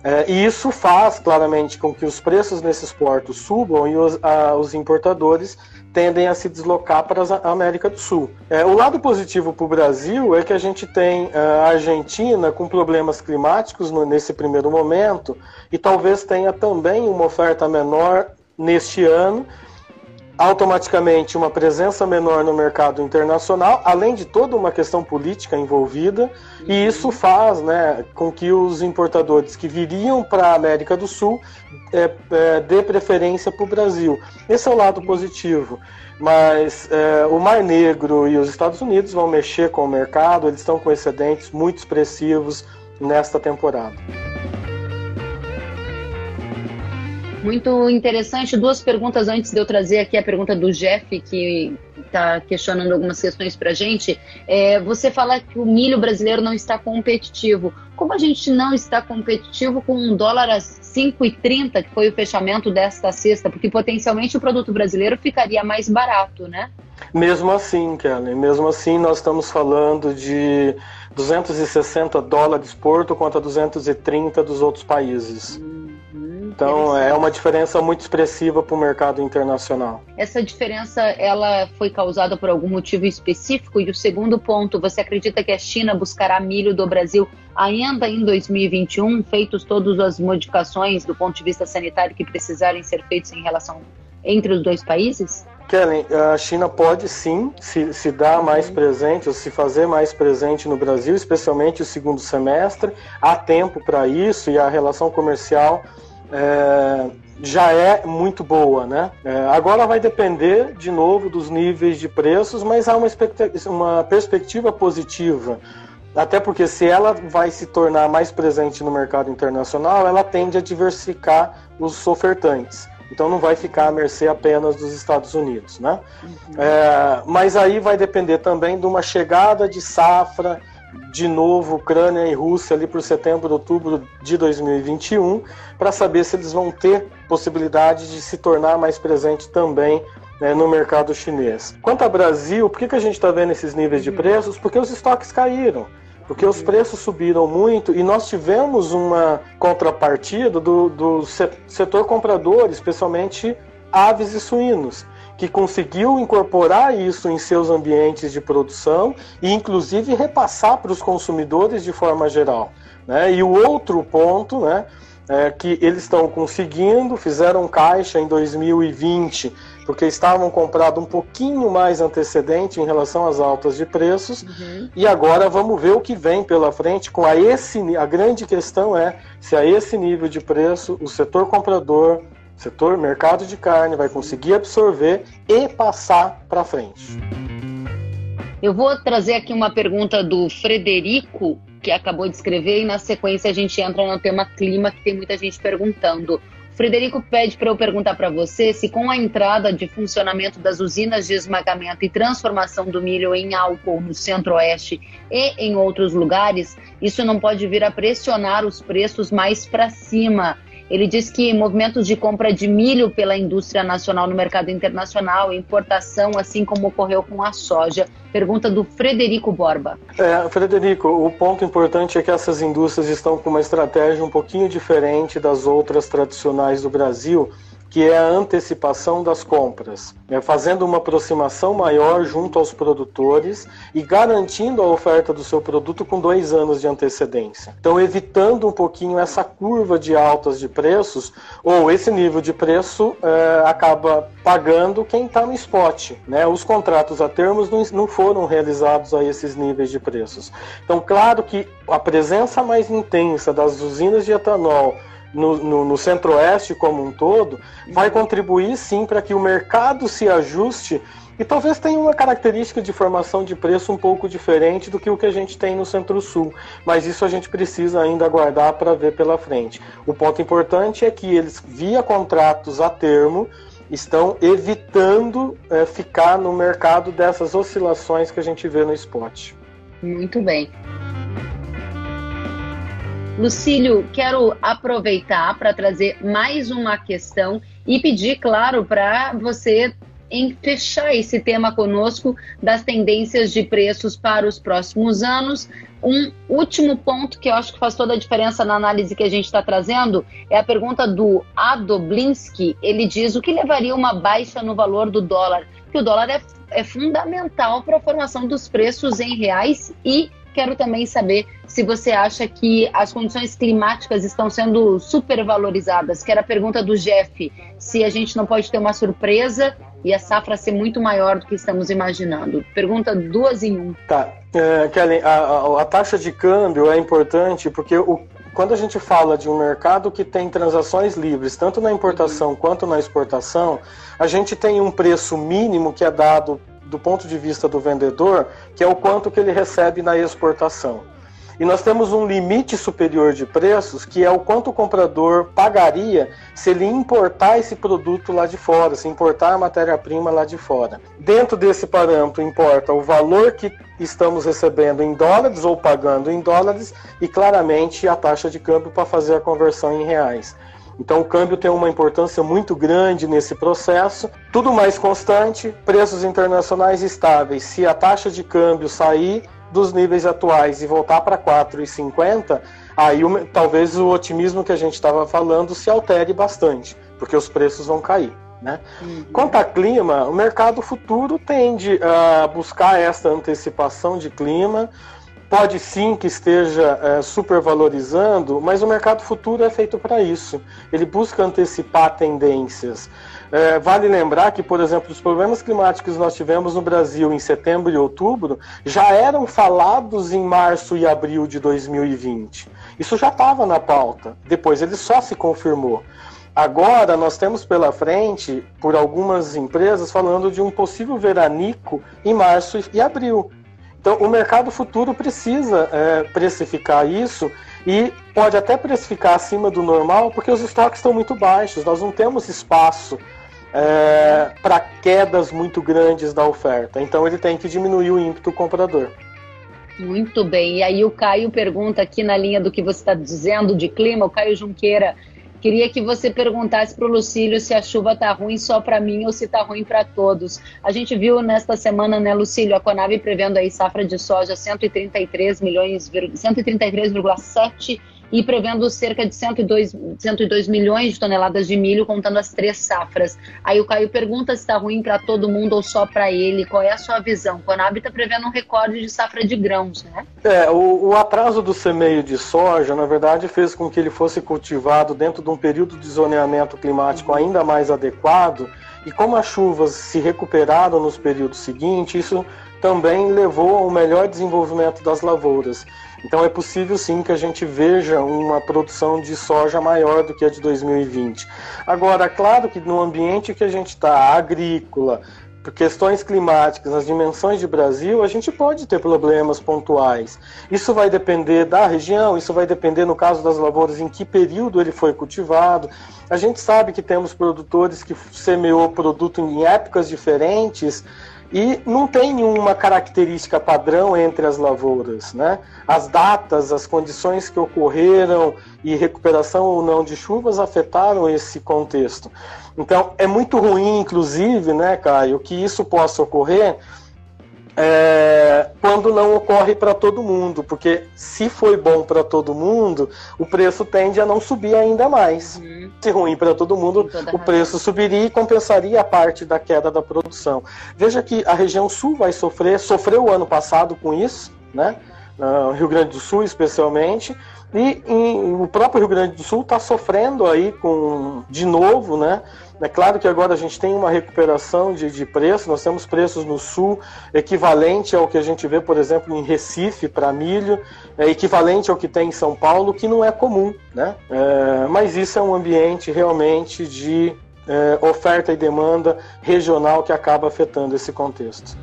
É, e isso faz claramente com que os preços nesses portos subam e os, a, os importadores tendem a se deslocar para a América do Sul. É, o lado positivo para o Brasil é que a gente tem é, a Argentina com problemas climáticos no, nesse primeiro momento e talvez tenha também uma oferta menor neste ano automaticamente uma presença menor no mercado internacional, além de toda uma questão política envolvida, e isso faz né, com que os importadores que viriam para a América do Sul é, é, dê preferência para o Brasil. Esse é o lado positivo. Mas é, o Mar Negro e os Estados Unidos vão mexer com o mercado, eles estão com excedentes muito expressivos nesta temporada. Muito interessante. Duas perguntas antes de eu trazer aqui a pergunta do Jeff, que está questionando algumas questões para a gente. É, você fala que o milho brasileiro não está competitivo. Como a gente não está competitivo com um dólar a 5,30, que foi o fechamento desta sexta? Porque potencialmente o produto brasileiro ficaria mais barato, né? Mesmo assim, Kelly, mesmo assim nós estamos falando de 260 dólares porto contra 230 dos outros países. Então é uma diferença muito expressiva para o mercado internacional. Essa diferença ela foi causada por algum motivo específico? E o segundo ponto, você acredita que a China buscará milho do Brasil ainda em 2021, feitos todas as modificações do ponto de vista sanitário que precisarem ser feitas em relação entre os dois países? Kellen, a China pode sim se, se dar uhum. mais presente, ou se fazer mais presente no Brasil, especialmente o segundo semestre. Há tempo para isso e a relação comercial é, já é muito boa, né? É, agora vai depender de novo dos níveis de preços, mas há uma, uma perspectiva positiva. Até porque se ela vai se tornar mais presente no mercado internacional, ela tende a diversificar os ofertantes. Então não vai ficar à mercê apenas dos Estados Unidos, né? Uhum. É, mas aí vai depender também de uma chegada de safra de novo Ucrânia e Rússia ali por setembro, outubro de 2021, para saber se eles vão ter possibilidade de se tornar mais presente também né, no mercado chinês. Quanto ao Brasil, por que, que a gente está vendo esses níveis de uhum. preços? Porque os estoques caíram. Porque os uhum. preços subiram muito e nós tivemos uma contrapartida do, do setor comprador, especialmente aves e suínos que conseguiu incorporar isso em seus ambientes de produção e, inclusive, repassar para os consumidores de forma geral. Né? E o outro ponto, né, é que eles estão conseguindo, fizeram caixa em 2020, porque estavam comprado um pouquinho mais antecedente em relação às altas de preços, uhum. e agora vamos ver o que vem pela frente com a esse a grande questão é se a esse nível de preço o setor comprador setor mercado de carne vai conseguir absorver e passar para frente. Eu vou trazer aqui uma pergunta do Frederico, que acabou de escrever, e na sequência a gente entra no tema clima, que tem muita gente perguntando. Frederico pede para eu perguntar para você se, com a entrada de funcionamento das usinas de esmagamento e transformação do milho em álcool no centro-oeste e em outros lugares, isso não pode vir a pressionar os preços mais para cima. Ele diz que movimentos de compra de milho pela indústria nacional no mercado internacional, importação, assim como ocorreu com a soja. Pergunta do Frederico Borba. É, Frederico, o ponto importante é que essas indústrias estão com uma estratégia um pouquinho diferente das outras tradicionais do Brasil que é a antecipação das compras, é fazendo uma aproximação maior junto aos produtores e garantindo a oferta do seu produto com dois anos de antecedência. Então, evitando um pouquinho essa curva de altas de preços, ou esse nível de preço é, acaba pagando quem está no spot. Né? Os contratos a termos não, não foram realizados a esses níveis de preços. Então, claro que a presença mais intensa das usinas de etanol no, no, no centro-oeste como um todo, vai contribuir sim para que o mercado se ajuste e talvez tenha uma característica de formação de preço um pouco diferente do que o que a gente tem no Centro-Sul, mas isso a gente precisa ainda aguardar para ver pela frente. O ponto importante é que eles, via contratos a termo, estão evitando é, ficar no mercado dessas oscilações que a gente vê no spot. Muito bem. Lucílio, quero aproveitar para trazer mais uma questão e pedir, claro, para você em fechar esse tema conosco das tendências de preços para os próximos anos. Um último ponto que eu acho que faz toda a diferença na análise que a gente está trazendo é a pergunta do Adoblinski. Ele diz o que levaria uma baixa no valor do dólar, que o dólar é, é fundamental para a formação dos preços em reais e Quero também saber se você acha que as condições climáticas estão sendo supervalorizadas, que era a pergunta do Jeff, se a gente não pode ter uma surpresa e a safra ser muito maior do que estamos imaginando. Pergunta duas em um. Tá. É, a, a, a taxa de câmbio é importante porque o, quando a gente fala de um mercado que tem transações livres, tanto na importação quanto na exportação, a gente tem um preço mínimo que é dado do ponto de vista do vendedor, que é o quanto que ele recebe na exportação. E nós temos um limite superior de preços, que é o quanto o comprador pagaria se ele importar esse produto lá de fora, se importar a matéria-prima lá de fora. Dentro desse parâmetro importa o valor que estamos recebendo em dólares ou pagando em dólares e claramente a taxa de câmbio para fazer a conversão em reais. Então o câmbio tem uma importância muito grande nesse processo. Tudo mais constante, preços internacionais estáveis. Se a taxa de câmbio sair dos níveis atuais e voltar para 4,50, aí talvez o otimismo que a gente estava falando se altere bastante, porque os preços vão cair. Né? Uhum. Quanto a clima, o mercado futuro tende a buscar essa antecipação de clima, pode sim que esteja é, supervalorizando, mas o mercado futuro é feito para isso. Ele busca antecipar tendências. É, vale lembrar que, por exemplo, os problemas climáticos que nós tivemos no Brasil em setembro e outubro já eram falados em março e abril de 2020. Isso já estava na pauta. Depois ele só se confirmou. Agora nós temos pela frente, por algumas empresas, falando de um possível veranico em março e abril. Então, o mercado futuro precisa é, precificar isso e pode até precificar acima do normal, porque os estoques estão muito baixos, nós não temos espaço é, para quedas muito grandes da oferta. Então, ele tem que diminuir o ímpeto comprador. Muito bem. E aí, o Caio pergunta aqui na linha do que você está dizendo de clima, o Caio Junqueira Queria que você perguntasse para o Lucílio se a chuva está ruim só para mim ou se está ruim para todos. A gente viu nesta semana, né, Lucílio, a Conab prevendo aí safra de soja 133 milhões, 133,7 e prevendo cerca de 102, 102 milhões de toneladas de milho, contando as três safras. Aí o Caio pergunta se está ruim para todo mundo ou só para ele. Qual é a sua visão? O Conab está prevendo um recorde de safra de grãos, né? É, o, o, atraso do semeio de soja, na verdade, fez com que ele fosse cultivado dentro de um período de zoneamento climático ainda mais adequado. E como as chuvas se recuperaram nos períodos seguintes, isso também levou ao melhor desenvolvimento das lavouras. Então é possível sim que a gente veja uma produção de soja maior do que a de 2020. Agora, claro que no ambiente que a gente está, agrícola, por questões climáticas, nas dimensões de Brasil, a gente pode ter problemas pontuais. Isso vai depender da região, isso vai depender, no caso das lavouras, em que período ele foi cultivado. A gente sabe que temos produtores que semeou produto em épocas diferentes e não tem nenhuma característica padrão entre as lavouras, né? As datas, as condições que ocorreram e recuperação ou não de chuvas afetaram esse contexto. Então, é muito ruim, inclusive, né, Caio, que isso possa ocorrer é, quando não ocorre para todo mundo, porque se foi bom para todo mundo, o preço tende a não subir ainda mais. Uhum. Se ruim para todo mundo, o preço subiria e compensaria a parte da queda da produção. Veja que a região sul vai sofrer, sofreu o ano passado com isso, né? Uh, Rio Grande do Sul especialmente, e em, o próprio Rio Grande do Sul está sofrendo aí com, de novo, né? É claro que agora a gente tem uma recuperação de, de preço, nós temos preços no sul equivalente ao que a gente vê, por exemplo, em Recife para milho, é equivalente ao que tem em São Paulo, que não é comum, né? É, mas isso é um ambiente realmente de é, oferta e demanda regional que acaba afetando esse contexto.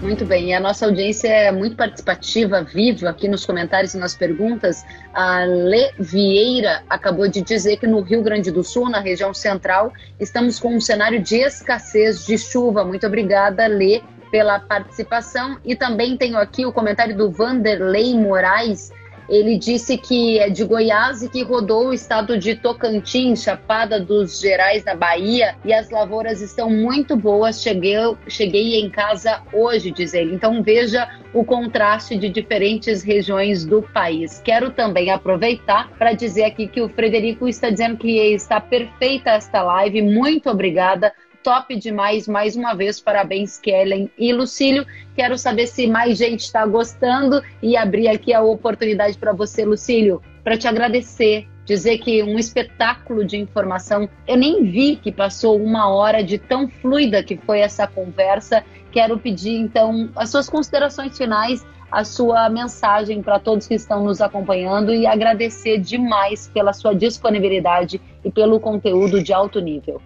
Muito bem, e a nossa audiência é muito participativa, viva aqui nos comentários e nas perguntas. A Le Vieira acabou de dizer que no Rio Grande do Sul, na região central, estamos com um cenário de escassez de chuva. Muito obrigada, Lê, pela participação. E também tenho aqui o comentário do Vanderlei Moraes, ele disse que é de Goiás e que rodou o estado de Tocantins, Chapada dos Gerais, na Bahia, e as lavouras estão muito boas. Cheguei, cheguei em casa hoje, diz ele. Então veja o contraste de diferentes regiões do país. Quero também aproveitar para dizer aqui que o Frederico está dizendo que está perfeita esta live. Muito obrigada top demais, mais uma vez, parabéns Kellen e Lucílio. Quero saber se mais gente está gostando e abrir aqui a oportunidade para você, Lucílio, para te agradecer, dizer que um espetáculo de informação. Eu nem vi que passou uma hora de tão fluida que foi essa conversa. Quero pedir então as suas considerações finais, a sua mensagem para todos que estão nos acompanhando e agradecer demais pela sua disponibilidade e pelo conteúdo de alto nível.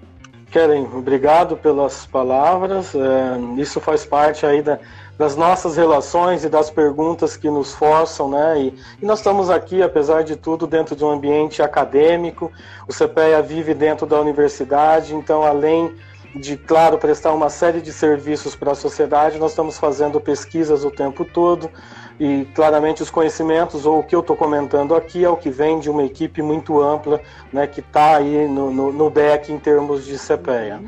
Keren, obrigado pelas palavras. É, isso faz parte aí da, das nossas relações e das perguntas que nos forçam, né? E, e, nós estamos aqui, apesar de tudo, dentro de um ambiente acadêmico. O CPEA vive dentro da universidade, então, além de, claro, prestar uma série de serviços para a sociedade, nós estamos fazendo pesquisas o tempo todo e claramente os conhecimentos ou o que eu estou comentando aqui é o que vem de uma equipe muito ampla né, que está aí no, no, no, deck em termos de CPEA.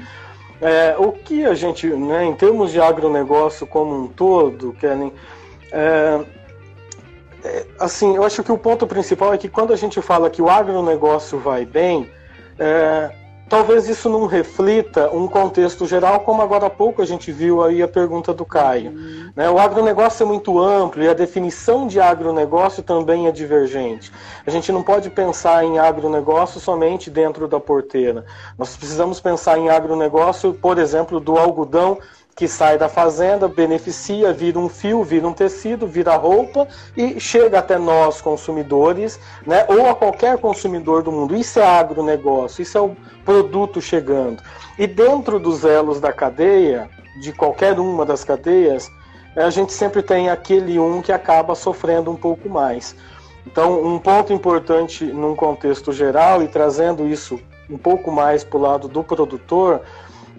É, o que a gente, né, em termos de agronegócio como um todo, Kellen, é, é, assim, eu acho que o ponto principal é que quando a gente fala que o agronegócio vai bem, é, talvez isso não reflita um contexto geral, como agora há pouco a gente viu aí a pergunta do Caio. Uhum. Né? O agronegócio é muito amplo e a definição de agronegócio também é divergente. A gente não pode pensar em agronegócio somente dentro da porteira. Nós precisamos pensar em agronegócio, por exemplo, do algodão que sai da fazenda, beneficia, vira um fio, vira um tecido, vira roupa e chega até nós consumidores, né, ou a qualquer consumidor do mundo. Isso é agronegócio, isso é o produto chegando. E dentro dos elos da cadeia, de qualquer uma das cadeias, a gente sempre tem aquele um que acaba sofrendo um pouco mais. Então, um ponto importante num contexto geral e trazendo isso um pouco mais para o lado do produtor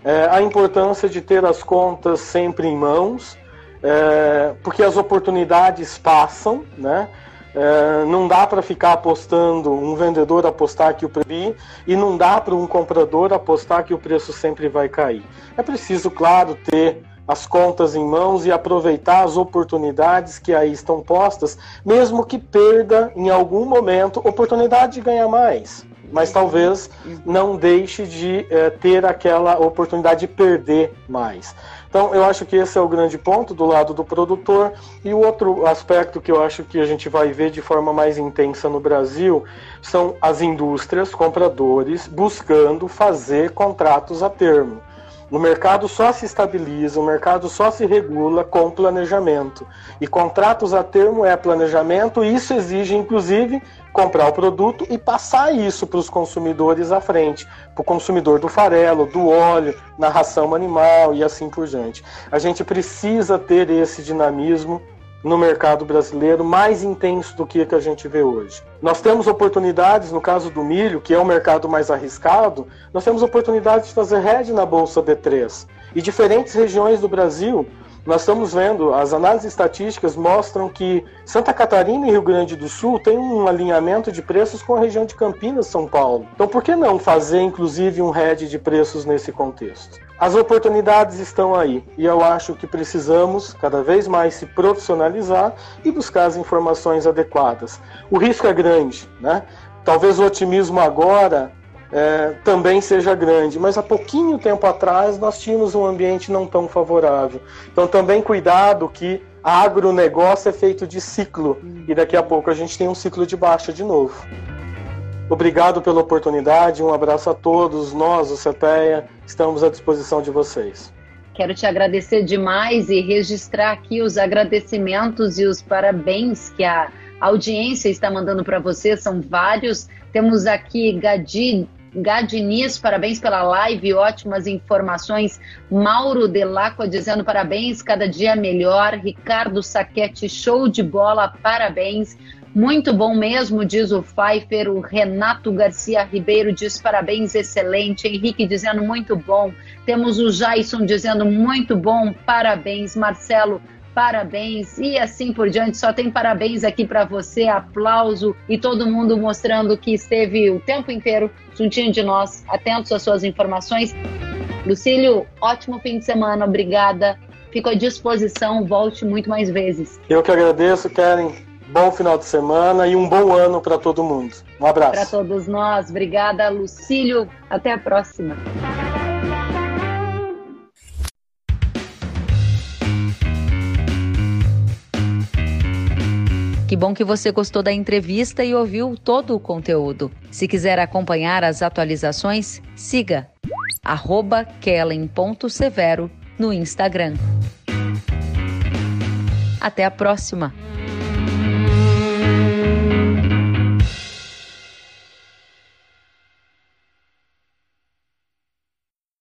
é, a importância de ter as contas sempre em mãos, é, porque as oportunidades passam, né? É, não dá para ficar apostando, um vendedor apostar que o preço e não dá para um comprador apostar que o preço sempre vai cair. É preciso, claro, ter as contas em mãos e aproveitar as oportunidades que aí estão postas, mesmo que perda em algum momento oportunidade de ganhar mais mas talvez não deixe de é, ter aquela oportunidade de perder mais. Então, eu acho que esse é o grande ponto do lado do produtor. E o outro aspecto que eu acho que a gente vai ver de forma mais intensa no Brasil são as indústrias, compradores, buscando fazer contratos a termo. O mercado só se estabiliza, o mercado só se regula com planejamento. E contratos a termo é planejamento, e isso exige, inclusive, comprar o produto e passar isso para os consumidores à frente, para o consumidor do farelo, do óleo, na ração animal e assim por diante. A gente precisa ter esse dinamismo no mercado brasileiro mais intenso do que que a gente vê hoje. Nós temos oportunidades, no caso do milho, que é o mercado mais arriscado, nós temos oportunidade de fazer hedge na Bolsa B3. E diferentes regiões do Brasil nós estamos vendo, as análises estatísticas mostram que Santa Catarina e Rio Grande do Sul têm um alinhamento de preços com a região de Campinas, São Paulo. Então, por que não fazer, inclusive, um hedge de preços nesse contexto? As oportunidades estão aí e eu acho que precisamos cada vez mais se profissionalizar e buscar as informações adequadas. O risco é grande, né? Talvez o otimismo agora é, também seja grande. Mas há pouquinho tempo atrás nós tínhamos um ambiente não tão favorável. Então também cuidado que agronegócio é feito de ciclo e daqui a pouco a gente tem um ciclo de baixa de novo. Obrigado pela oportunidade, um abraço a todos. Nós, o CPEA, estamos à disposição de vocês. Quero te agradecer demais e registrar aqui os agradecimentos e os parabéns que a audiência está mandando para você. São vários. Temos aqui Gadi Gadiniz, parabéns pela live, ótimas informações. Mauro Delacqua dizendo parabéns, cada dia melhor. Ricardo Saquete, show de bola, parabéns. Muito bom mesmo, diz o Pfeiffer. O Renato Garcia Ribeiro diz parabéns, excelente. Henrique dizendo muito bom. Temos o Jason dizendo muito bom, parabéns. Marcelo, parabéns e assim por diante. Só tem parabéns aqui para você, aplauso e todo mundo mostrando que esteve o tempo inteiro juntinho de nós, atentos às suas informações. Lucílio, ótimo fim de semana, obrigada. Fico à disposição, volte muito mais vezes. Eu que agradeço, Karen. Bom final de semana e um bom ano para todo mundo. Um abraço. Para todos nós. Obrigada, Lucílio. Até a próxima. Que bom que você gostou da entrevista e ouviu todo o conteúdo. Se quiser acompanhar as atualizações, siga kellen.severo no Instagram. Até a próxima!